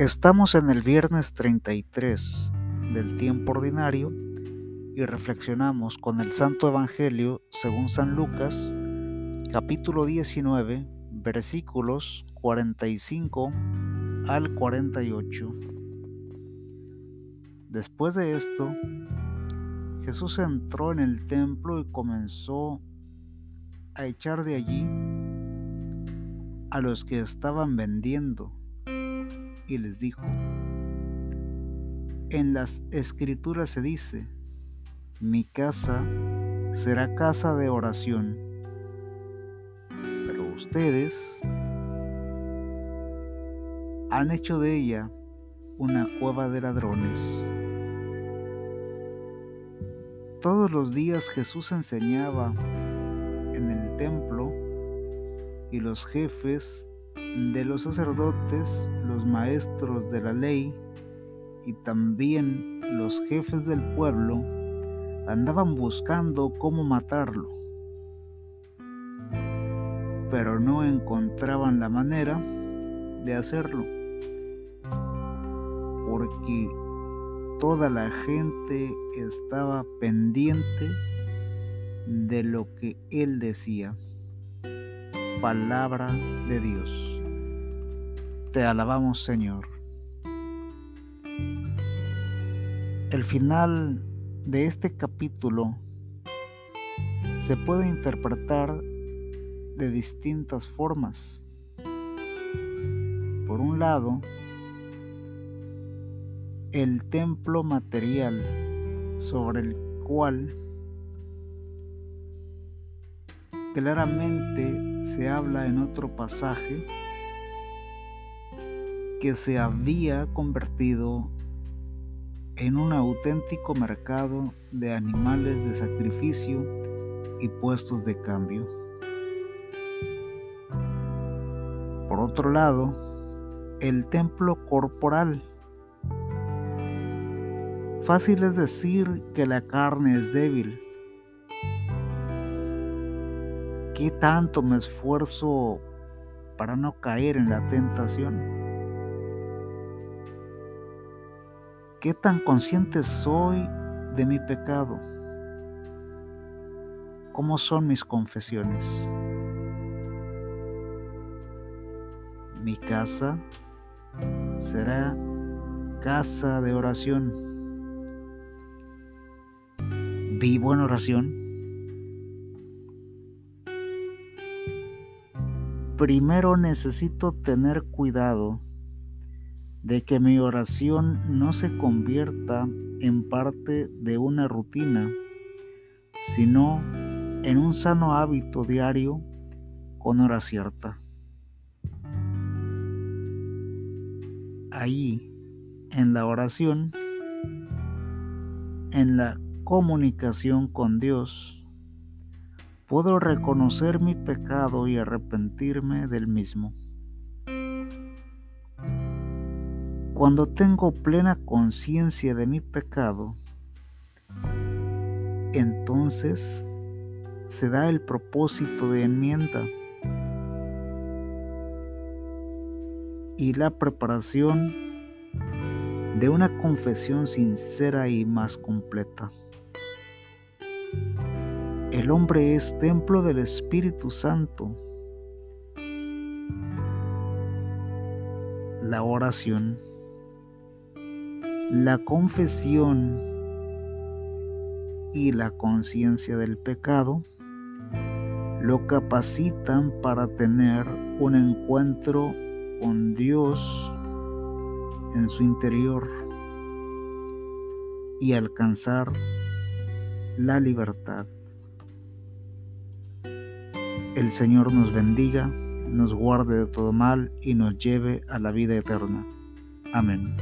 Estamos en el viernes 33 del tiempo ordinario y reflexionamos con el Santo Evangelio según San Lucas, capítulo 19, versículos 45 al 48. Después de esto, Jesús entró en el templo y comenzó a echar de allí a los que estaban vendiendo y les dijo, en las escrituras se dice, mi casa será casa de oración, pero ustedes han hecho de ella una cueva de ladrones. Todos los días Jesús enseñaba en el templo y los jefes de los sacerdotes, los maestros de la ley y también los jefes del pueblo andaban buscando cómo matarlo, pero no encontraban la manera de hacerlo, porque toda la gente estaba pendiente de lo que él decía. Palabra de Dios. Te alabamos Señor. El final de este capítulo se puede interpretar de distintas formas. Por un lado, el templo material sobre el cual claramente se habla en otro pasaje que se había convertido en un auténtico mercado de animales de sacrificio y puestos de cambio. Por otro lado, el templo corporal. Fácil es decir que la carne es débil. ¿Qué tanto me esfuerzo para no caer en la tentación? ¿Qué tan consciente soy de mi pecado? ¿Cómo son mis confesiones? Mi casa será casa de oración. ¿Vivo en oración? Primero necesito tener cuidado de que mi oración no se convierta en parte de una rutina, sino en un sano hábito diario con hora cierta. Ahí, en la oración, en la comunicación con Dios, puedo reconocer mi pecado y arrepentirme del mismo. Cuando tengo plena conciencia de mi pecado, entonces se da el propósito de enmienda y la preparación de una confesión sincera y más completa. El hombre es templo del Espíritu Santo. La oración la confesión y la conciencia del pecado lo capacitan para tener un encuentro con Dios en su interior y alcanzar la libertad. El Señor nos bendiga, nos guarde de todo mal y nos lleve a la vida eterna. Amén.